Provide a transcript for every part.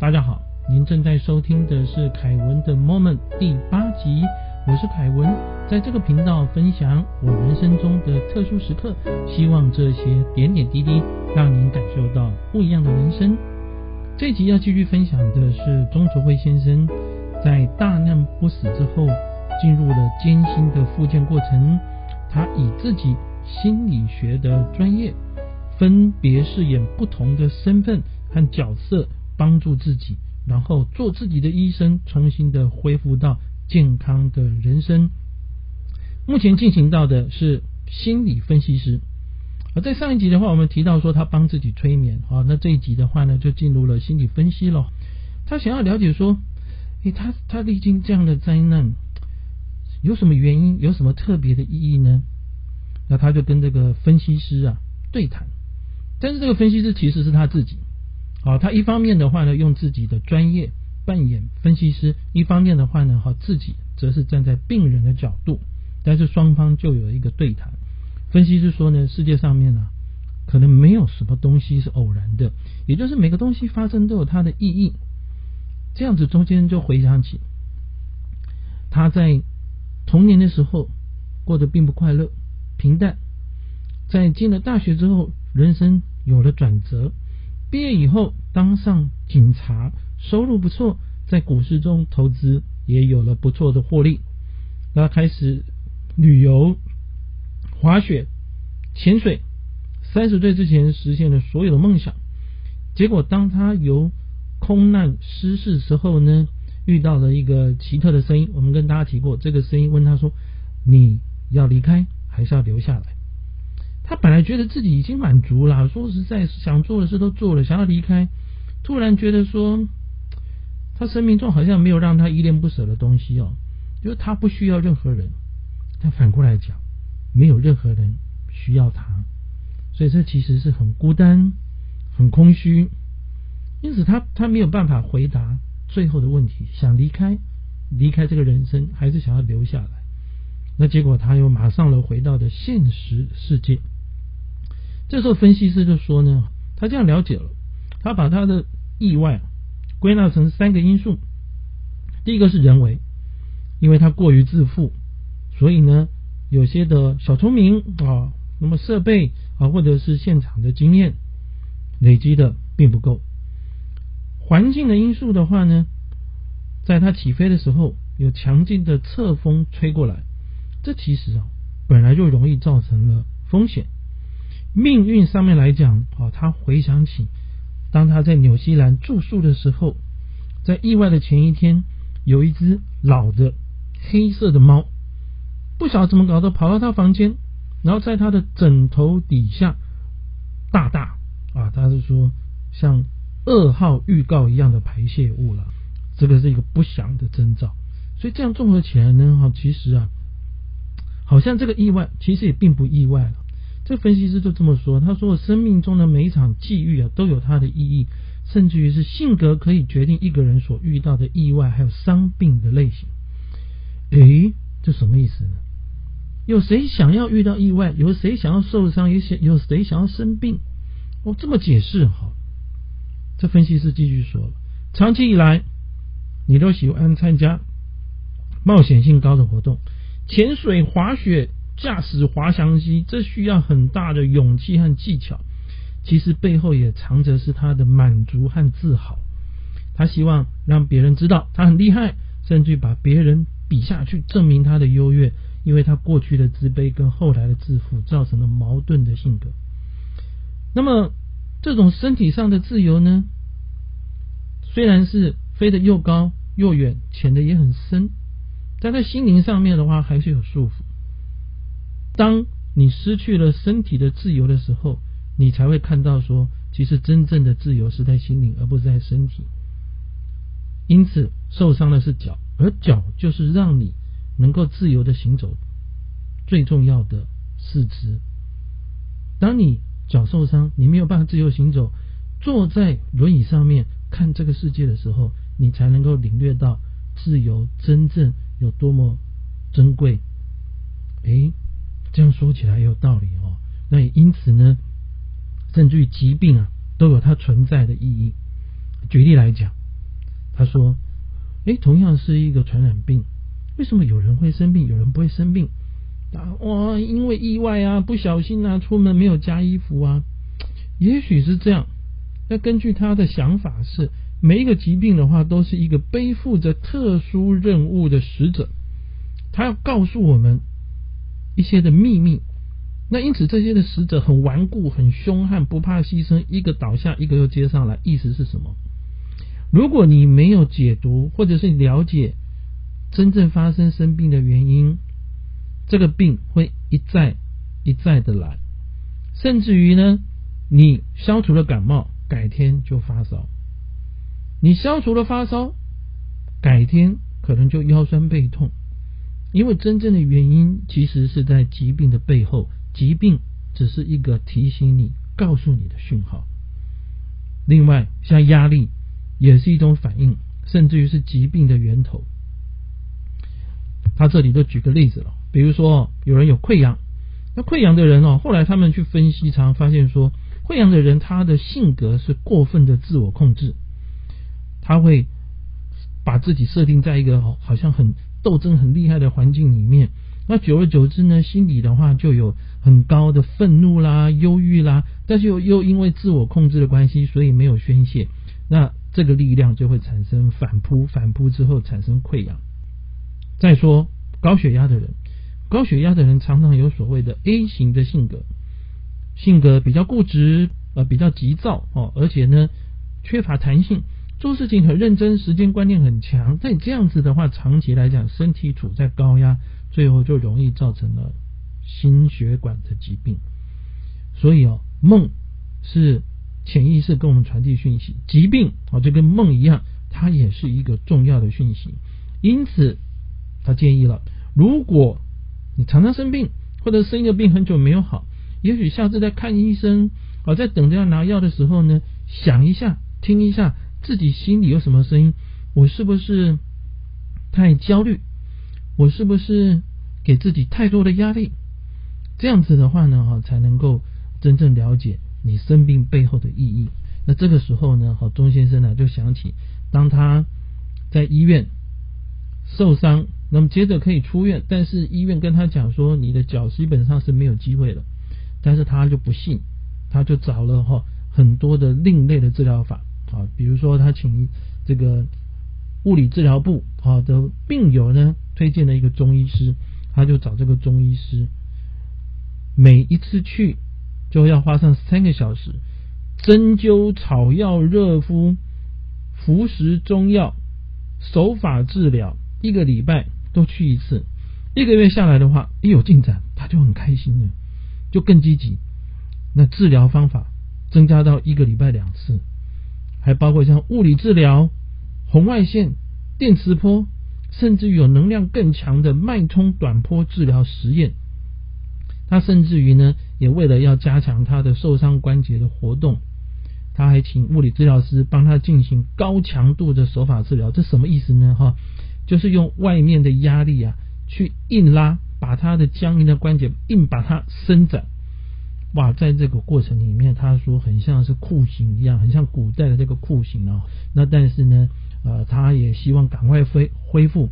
大家好，您正在收听的是凯文的 Moment 第八集，我是凯文，在这个频道分享我人生中的特殊时刻，希望这些点点滴滴让您感受到不一样的人生。这集要继续分享的是钟卓辉先生在大难不死之后，进入了艰辛的复健过程，他以自己心理学的专业，分别饰演不同的身份和角色。帮助自己，然后做自己的医生，重新的恢复到健康的人生。目前进行到的是心理分析师。而在上一集的话，我们提到说他帮自己催眠，好，那这一集的话呢，就进入了心理分析了。他想要了解说，诶，他他历经这样的灾难，有什么原因，有什么特别的意义呢？那他就跟这个分析师啊对谈，但是这个分析师其实是他自己。好，他一方面的话呢，用自己的专业扮演分析师；一方面的话呢，哈，自己则是站在病人的角度。但是双方就有一个对谈。分析师说呢，世界上面呢，可能没有什么东西是偶然的，也就是每个东西发生都有它的意义。这样子中间就回想起他在童年的时候过得并不快乐、平淡，在进了大学之后，人生有了转折。毕业以后当上警察，收入不错，在股市中投资也有了不错的获利。他开始旅游、滑雪、潜水，三十岁之前实现了所有的梦想。结果当他由空难失事时候呢，遇到了一个奇特的声音。我们跟大家提过，这个声音问他说：“你要离开还是要留下来？”他本来觉得自己已经满足了，说实在，想做的事都做了，想要离开，突然觉得说，他生命中好像没有让他依恋不舍的东西哦，就是他不需要任何人，但反过来讲，没有任何人需要他，所以这其实是很孤单、很空虚，因此他他没有办法回答最后的问题：想离开，离开这个人生，还是想要留下来？那结果他又马上了回到的现实世界。这时候，分析师就说呢，他这样了解了，他把他的意外归纳成三个因素。第一个是人为，因为他过于自负，所以呢，有些的小聪明啊，那么设备啊，或者是现场的经验累积的并不够。环境的因素的话呢，在他起飞的时候，有强劲的侧风吹过来，这其实啊，本来就容易造成了风险。命运上面来讲，啊，他回想起，当他在纽西兰住宿的时候，在意外的前一天，有一只老的黑色的猫，不晓得怎么搞的，跑到他房间，然后在他的枕头底下大大啊，他是说像噩耗预告一样的排泄物了，这个是一个不祥的征兆。所以这样综合起来呢，哈，其实啊，好像这个意外其实也并不意外了。这分析师就这么说，他说：“生命中的每一场际遇啊，都有它的意义，甚至于是性格可以决定一个人所遇到的意外还有伤病的类型。”诶，这什么意思呢？有谁想要遇到意外？有谁想要受伤？有谁有谁想要生病？哦，这么解释哈。这分析师继续说了：“长期以来，你都喜欢参加冒险性高的活动，潜水、滑雪。”驾驶滑翔机，这需要很大的勇气和技巧。其实背后也藏着是他的满足和自豪。他希望让别人知道他很厉害，甚至把别人比下去，证明他的优越。因为他过去的自卑跟后来的自负，造成了矛盾的性格。那么，这种身体上的自由呢？虽然是飞得又高又远，潜的也很深，但在心灵上面的话，还是有束缚。当你失去了身体的自由的时候，你才会看到说，其实真正的自由是在心灵，而不是在身体。因此，受伤的是脚，而脚就是让你能够自由的行走最重要的四肢。当你脚受伤，你没有办法自由行走，坐在轮椅上面看这个世界的时候，你才能够领略到自由真正有多么珍贵。诶。这样说起来也有道理哦。那也因此呢，甚至于疾病啊，都有它存在的意义。举例来讲，他说：“哎，同样是一个传染病，为什么有人会生病，有人不会生病？啊，哇，因为意外啊，不小心啊，出门没有加衣服啊，也许是这样。那根据他的想法是，每一个疾病的话，都是一个背负着特殊任务的使者，他要告诉我们一些的秘密。”那因此，这些的使者很顽固、很凶悍，不怕牺牲，一个倒下，一个又接上来。意思是什么？如果你没有解读，或者是了解真正发生生病的原因，这个病会一再一再的来，甚至于呢，你消除了感冒，改天就发烧；你消除了发烧，改天可能就腰酸背痛，因为真正的原因其实是在疾病的背后。疾病只是一个提醒你、告诉你的讯号。另外，像压力也是一种反应，甚至于是疾病的源头。他这里就举个例子了，比如说有人有溃疡，那溃疡的人哦，后来他们去分析，常发现说，溃疡的人他的性格是过分的自我控制，他会把自己设定在一个好像很斗争很厉害的环境里面。那久而久之呢，心里的话就有很高的愤怒啦、忧郁啦，但是又又因为自我控制的关系，所以没有宣泄，那这个力量就会产生反扑，反扑之后产生溃疡。再说高血压的人，高血压的人常常有所谓的 A 型的性格，性格比较固执，呃，比较急躁哦，而且呢缺乏弹性，做事情很认真，时间观念很强。在这样子的话，长期来讲，身体处在高压。最后就容易造成了心血管的疾病，所以哦，梦是潜意识跟我们传递讯息，疾病啊就跟梦一样，它也是一个重要的讯息。因此，他建议了，如果你常常生病，或者生一个病很久没有好，也许下次在看医生啊，在等着要拿药的时候呢，想一下，听一下自己心里有什么声音，我是不是太焦虑？我是不是给自己太多的压力？这样子的话呢，哈，才能够真正了解你生病背后的意义。那这个时候呢，哈，钟先生呢就想起，当他在医院受伤，那么接着可以出院，但是医院跟他讲说，你的脚基本上是没有机会了。但是他就不信，他就找了哈很多的另类的治疗法啊，比如说他请这个。物理治疗部好的病友呢，推荐了一个中医师，他就找这个中医师，每一次去就要花上三个小时，针灸、草药、热敷、服食中药、手法治疗，一个礼拜都去一次，一个月下来的话，一有进展他就很开心了，就更积极。那治疗方法增加到一个礼拜两次，还包括像物理治疗。红外线、电磁波，甚至于有能量更强的脉冲短波治疗实验。他甚至于呢，也为了要加强他的受伤关节的活动，他还请物理治疗师帮他进行高强度的手法治疗。这什么意思呢？哈，就是用外面的压力啊，去硬拉，把他的僵硬的关节硬把它伸展。哇，在这个过程里面，他说很像是酷刑一样，很像古代的这个酷刑啊。那但是呢？呃，他也希望赶快恢恢复。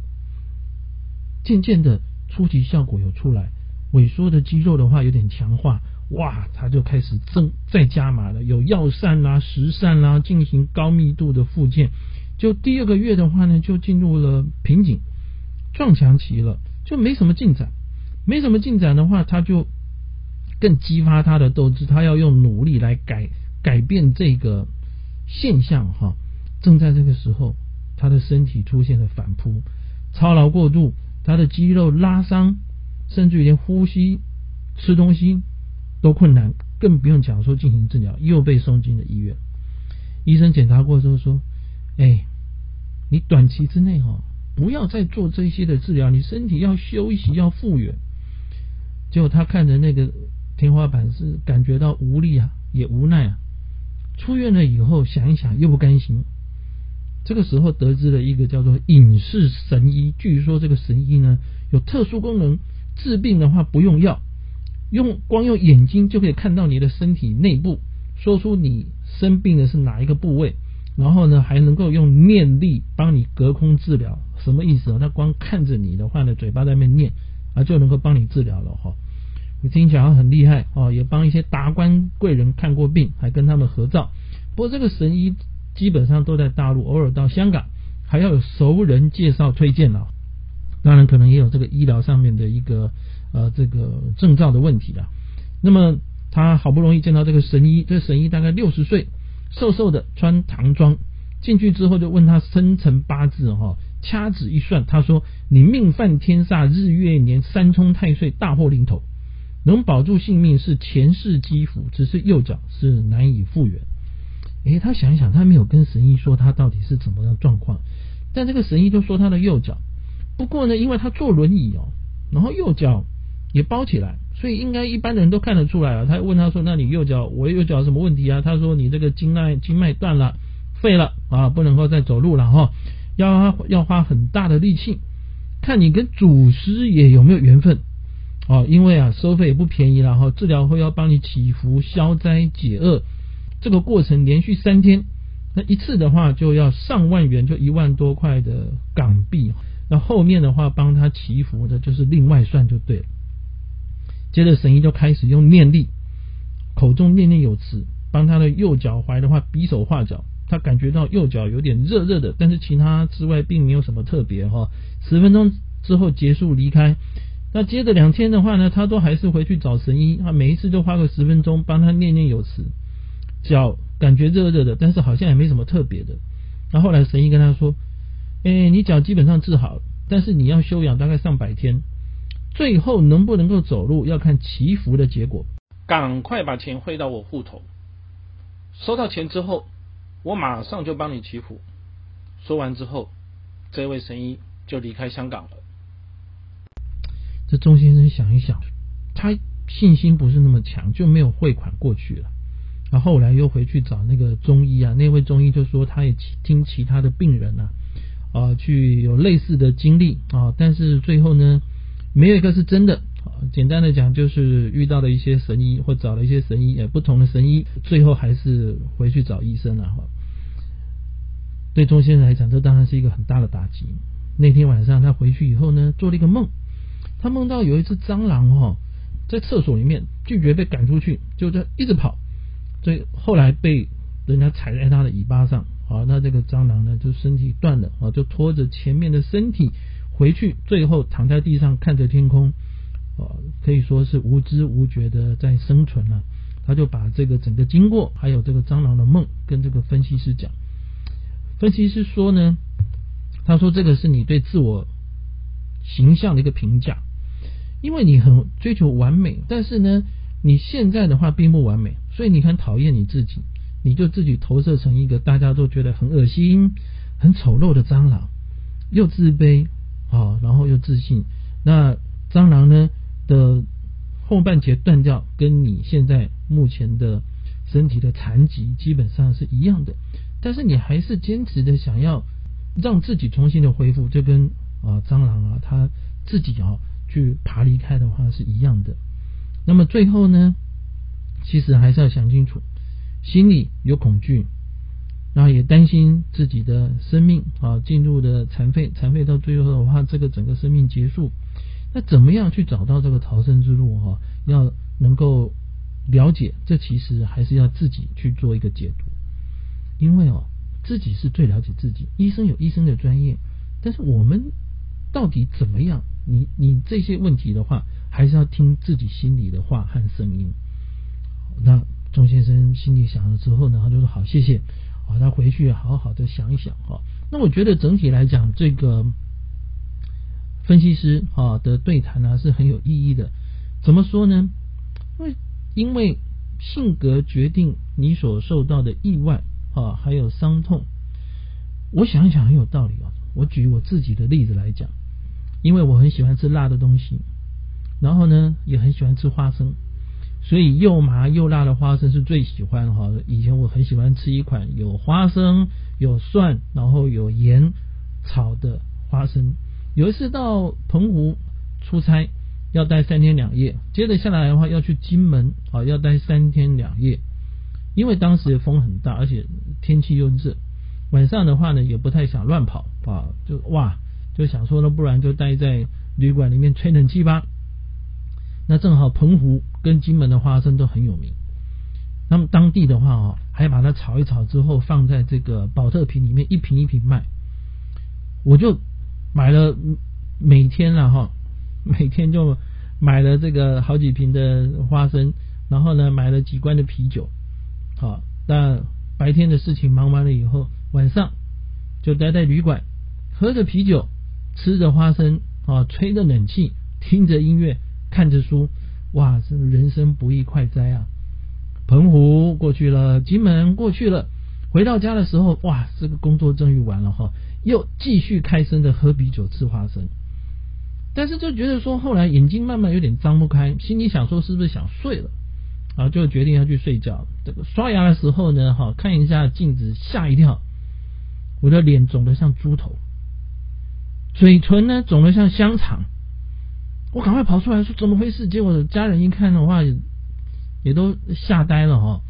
渐渐的，初级效果有出来，萎缩的肌肉的话有点强化，哇，他就开始增再加码了，有药膳啦、食膳啦，进行高密度的复健。就第二个月的话呢，就进入了瓶颈撞墙期了，就没什么进展。没什么进展的话，他就更激发他的斗志，他要用努力来改改变这个现象哈。正在这个时候，他的身体出现了反扑，操劳过度，他的肌肉拉伤，甚至连呼吸、吃东西都困难，更不用讲说进行治疗，又被送进了医院。医生检查过之后说：“哎，你短期之内哈，不要再做这些的治疗，你身体要休息，要复原。”结果他看着那个天花板，是感觉到无力啊，也无奈啊。出院了以后，想一想又不甘心。这个时候得知了一个叫做隐视神医，据说这个神医呢有特殊功能，治病的话不用药，用光用眼睛就可以看到你的身体内部，说出你生病的是哪一个部位，然后呢还能够用念力帮你隔空治疗，什么意思啊？他光看着你的话呢，嘴巴在那边念啊，就能够帮你治疗了哈。听起来很厉害哦，也帮一些达官贵人看过病，还跟他们合照。不过这个神医基本上都在大陆，偶尔到香港还要有熟人介绍推荐了。当然可能也有这个医疗上面的一个呃这个证照的问题了。那么他好不容易见到这个神医，这神医大概六十岁，瘦瘦的，穿唐装进去之后就问他生辰八字哈，掐指一算，他说你命犯天煞，日月年三冲太岁，大祸临头。能保住性命是前世积福，只是右脚是难以复原。诶，他想一想，他没有跟神医说他到底是怎么样状况，但这个神医就说他的右脚。不过呢，因为他坐轮椅哦，然后右脚也包起来，所以应该一般的人都看得出来啊。他问他说：“那你右脚，我右脚什么问题啊？”他说：“你这个经脉经脉断了，废了啊，不能够再走路了哈，要要花很大的力气，看你跟祖师爷有没有缘分。”哦，因为啊，收费也不便宜了哈，治疗会要帮你祈福消灾解厄，这个过程连续三天，那一次的话就要上万元，就一万多块的港币。那后面的话帮他祈福的，就是另外算就对了。接着神医就开始用念力，口中念念有词，帮他的右脚踝的话比手画脚，他感觉到右脚有点热热的，但是其他之外并没有什么特别哈。十分钟之后结束离开。那接着两天的话呢，他都还是回去找神医，他每一次都花个十分钟帮他念念有词，脚感觉热热的，但是好像也没什么特别的。那后来神医跟他说：“哎，你脚基本上治好了，但是你要休养大概上百天，最后能不能够走路要看祈福的结果。赶快把钱汇到我户头，收到钱之后，我马上就帮你祈福。”说完之后，这位神医就离开香港了。这钟先生想一想，他信心不是那么强，就没有汇款过去了。然后后来又回去找那个中医啊，那位中医就说他也听其他的病人啊，啊，去有类似的经历啊，但是最后呢，没有一个是真的。简单的讲，就是遇到了一些神医，或找了一些神医，呃，不同的神医，最后还是回去找医生了哈。对钟先生来讲，这当然是一个很大的打击。那天晚上他回去以后呢，做了一个梦。他梦到有一只蟑螂哈，在厕所里面拒绝被赶出去，就在一直跑，所以后来被人家踩在他的尾巴上，啊，那这个蟑螂呢就身体断了啊，就拖着前面的身体回去，最后躺在地上看着天空，啊，可以说是无知无觉的在生存了。他就把这个整个经过，还有这个蟑螂的梦，跟这个分析师讲。分析师说呢，他说这个是你对自我形象的一个评价。因为你很追求完美，但是呢，你现在的话并不完美，所以你很讨厌你自己，你就自己投射成一个大家都觉得很恶心、很丑陋的蟑螂，又自卑啊，然后又自信。那蟑螂呢的后半截断掉，跟你现在目前的身体的残疾基本上是一样的，但是你还是坚持的想要让自己重新的恢复，就跟啊蟑螂啊它自己啊。去爬离开的话是一样的，那么最后呢，其实还是要想清楚，心里有恐惧，然后也担心自己的生命啊进入的残废，残废到最后的话，这个整个生命结束，那怎么样去找到这个逃生之路哈？要能够了解，这其实还是要自己去做一个解读，因为哦，自己是最了解自己，医生有医生的专业，但是我们到底怎么样？你你这些问题的话，还是要听自己心里的话和声音。那钟先生心里想了之后呢，他就说好，谢谢。啊，他回去好好的想一想哈。那我觉得整体来讲，这个分析师啊的对谈呢是很有意义的。怎么说呢？因为因为性格决定你所受到的意外啊，还有伤痛。我想一想很有道理啊。我举我自己的例子来讲。因为我很喜欢吃辣的东西，然后呢也很喜欢吃花生，所以又麻又辣的花生是最喜欢哈。以前我很喜欢吃一款有花生、有蒜，然后有盐炒的花生。有一次到澎湖出差，要待三天两夜，接着下来的话要去金门啊，要待三天两夜。因为当时风很大，而且天气又热，晚上的话呢，也不太想乱跑啊，就哇，就想说呢，不然就待在旅馆里面吹冷气吧。那正好澎湖跟金门的花生都很有名，那么当地的话哦，还把它炒一炒之后，放在这个保特瓶里面一瓶一瓶卖。我就买了，每天了哈，每天就买了这个好几瓶的花生，然后呢买了几罐的啤酒，好，那白天的事情忙完了以后，晚上就待在旅馆，喝着啤酒，吃着花生啊，吹着冷气，听着音乐，看着书，哇，这人生不易快哉啊！澎湖过去了，金门过去了。回到家的时候，哇，这个工作终于完了哈，又继续开心的喝啤酒吃花生，但是就觉得说后来眼睛慢慢有点张不开，心里想说是不是想睡了啊，就决定要去睡觉。这个刷牙的时候呢，哈，看一下镜子，吓一跳，我的脸肿得像猪头，嘴唇呢肿得像香肠，我赶快跑出来说怎么回事？结果家人一看的话，也都吓呆了哈。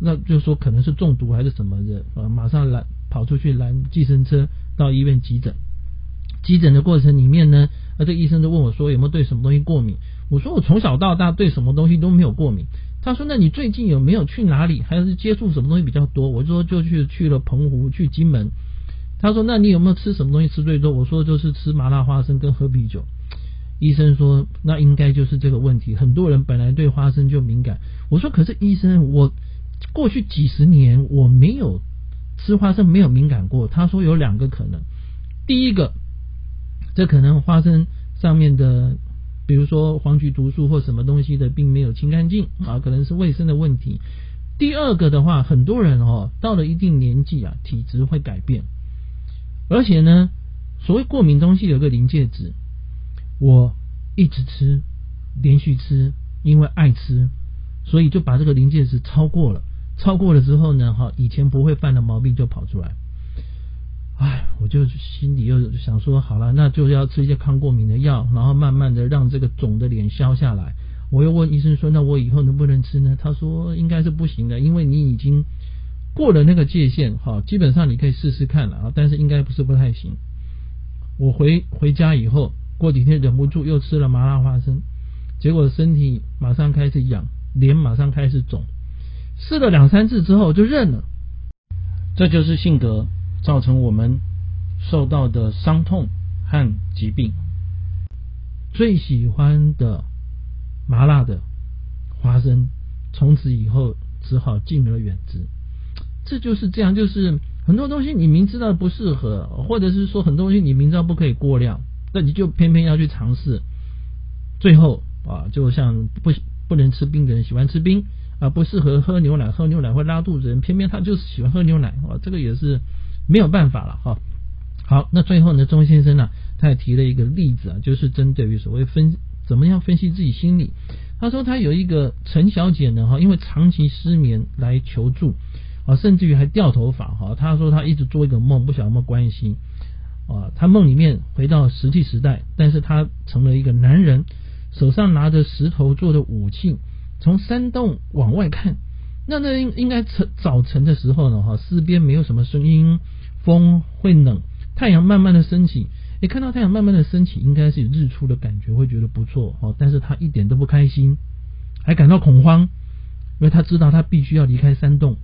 那就说可能是中毒还是什么的啊，马上拦跑出去拦计程车到医院急诊。急诊的过程里面呢，啊，这医生就问我说有没有对什么东西过敏？我说我从小到大对什么东西都没有过敏。他说那你最近有没有去哪里，还是接触什么东西比较多？我说就去去了澎湖，去金门。他说那你有没有吃什么东西吃最多？我说就是吃麻辣花生跟喝啤酒。医生说那应该就是这个问题。很多人本来对花生就敏感。我说可是医生我。过去几十年我没有吃花生没有敏感过。他说有两个可能，第一个，这可能花生上面的，比如说黄曲毒素或什么东西的，并没有清干净啊，可能是卫生的问题。第二个的话，很多人哦到了一定年纪啊，体质会改变，而且呢，所谓过敏东西有个临界值，我一直吃，连续吃，因为爱吃。所以就把这个临界值超过了，超过了之后呢，哈，以前不会犯的毛病就跑出来。哎，我就心里又想说，好了，那就要吃一些抗过敏的药，然后慢慢的让这个肿的脸消下来。我又问医生说，那我以后能不能吃呢？他说应该是不行的，因为你已经过了那个界限，哈，基本上你可以试试看了啊，但是应该不是不太行。我回回家以后，过几天忍不住又吃了麻辣花生，结果身体马上开始痒。脸马上开始肿，试了两三次之后就认了。这就是性格造成我们受到的伤痛和疾病。最喜欢的麻辣的花生，从此以后只好敬而远之。这就是这样，就是很多东西你明知道不适合，或者是说很多东西你明知道不可以过量，那你就偏偏要去尝试，最后啊，就像不。不能吃冰的人喜欢吃冰啊，不适合喝牛奶，喝牛奶会拉肚子人，偏偏他就是喜欢喝牛奶啊，这个也是没有办法了哈。好，那最后呢，钟先生呢，他也提了一个例子啊，就是针对于所谓分怎么样分析自己心理。他说他有一个陈小姐呢哈，因为长期失眠来求助啊，甚至于还掉头发哈。他说他一直做一个梦，不晓得有没有关系啊。他梦里面回到石器时代，但是他成了一个男人。手上拿着石头做的武器，从山洞往外看，那那应应该晨早晨的时候呢，哈，四边没有什么声音，风会冷，太阳慢慢的升起，你看到太阳慢慢的升起，应该是有日出的感觉，会觉得不错，哦，但是他一点都不开心，还感到恐慌，因为他知道他必须要离开山洞，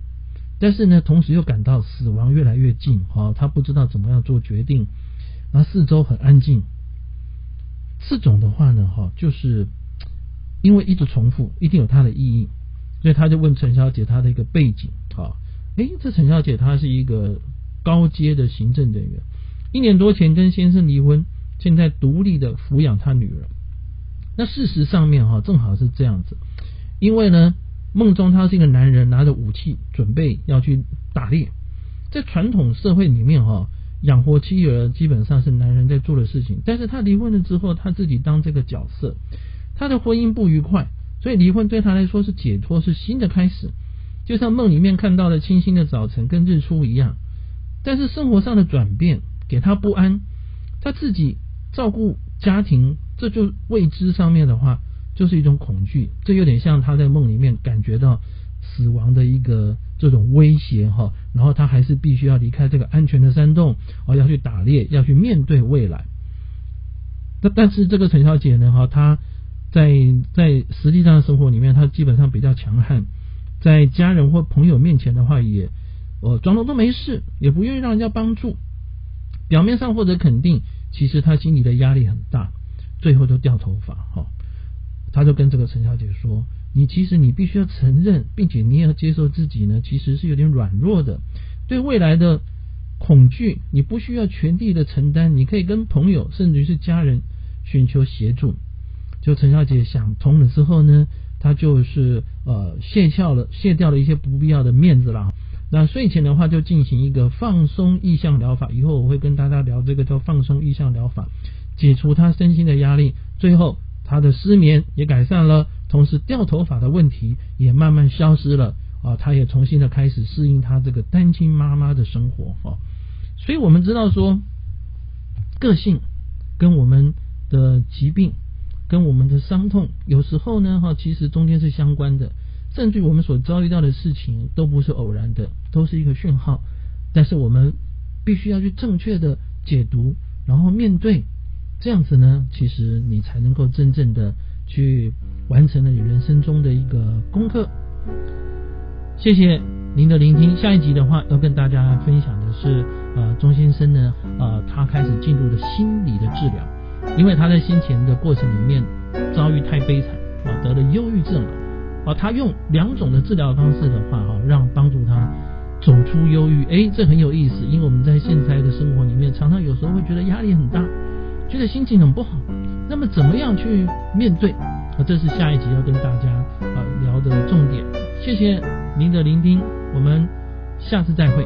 但是呢，同时又感到死亡越来越近，哈，他不知道怎么样做决定，然后四周很安静。这种的话呢，哈，就是因为一直重复，一定有它的意义，所以他就问陈小姐她的一个背景，啊，诶，这陈小姐她是一个高阶的行政人员，一年多前跟先生离婚，现在独立的抚养他女儿。那事实上面哈，正好是这样子，因为呢，梦中他是一个男人，拿着武器准备要去打猎，在传统社会里面哈。养活妻儿基本上是男人在做的事情，但是他离婚了之后，他自己当这个角色，他的婚姻不愉快，所以离婚对他来说是解脱，是新的开始，就像梦里面看到的清新的早晨跟日出一样。但是生活上的转变给他不安，他自己照顾家庭，这就未知上面的话就是一种恐惧，这有点像他在梦里面感觉到死亡的一个这种威胁哈，然后他还是必须要离开这个安全的山洞，哦，要去打猎，要去面对未来。但但是这个陈小姐呢哈，她在在实际上生活里面，她基本上比较强悍，在家人或朋友面前的话，也哦装作都没事，也不愿意让人家帮助，表面上获得肯定，其实她心里的压力很大，最后都掉头发哈。他就跟这个陈小姐说：“你其实你必须要承认，并且你也要接受自己呢，其实是有点软弱的。对未来的恐惧，你不需要全力的承担，你可以跟朋友甚至于是家人寻求协助。”就陈小姐想通了之后呢，她就是呃卸掉了卸掉了一些不必要的面子了。那睡前的话就进行一个放松意向疗法，以后我会跟大家聊这个叫放松意向疗法，解除她身心的压力。最后。他的失眠也改善了，同时掉头发的问题也慢慢消失了啊！他也重新的开始适应他这个单亲妈妈的生活哈。所以我们知道说，个性跟我们的疾病跟我们的伤痛有时候呢哈，其实中间是相关的，甚至我们所遭遇到的事情都不是偶然的，都是一个讯号。但是我们必须要去正确的解读，然后面对。这样子呢，其实你才能够真正的去完成了你人生中的一个功课。谢谢您的聆听。下一集的话，要跟大家分享的是，呃，钟先生呢，呃，他开始进入了心理的治疗，因为他在先前的过程里面遭遇太悲惨，啊，得了忧郁症了，啊，他用两种的治疗方式的话，哈，让帮助他走出忧郁。哎，这很有意思，因为我们在现在的生活里面，常常有时候会觉得压力很大。觉得心情很不好，那么怎么样去面对？啊，这是下一集要跟大家啊聊的重点。谢谢您的聆听，我们下次再会。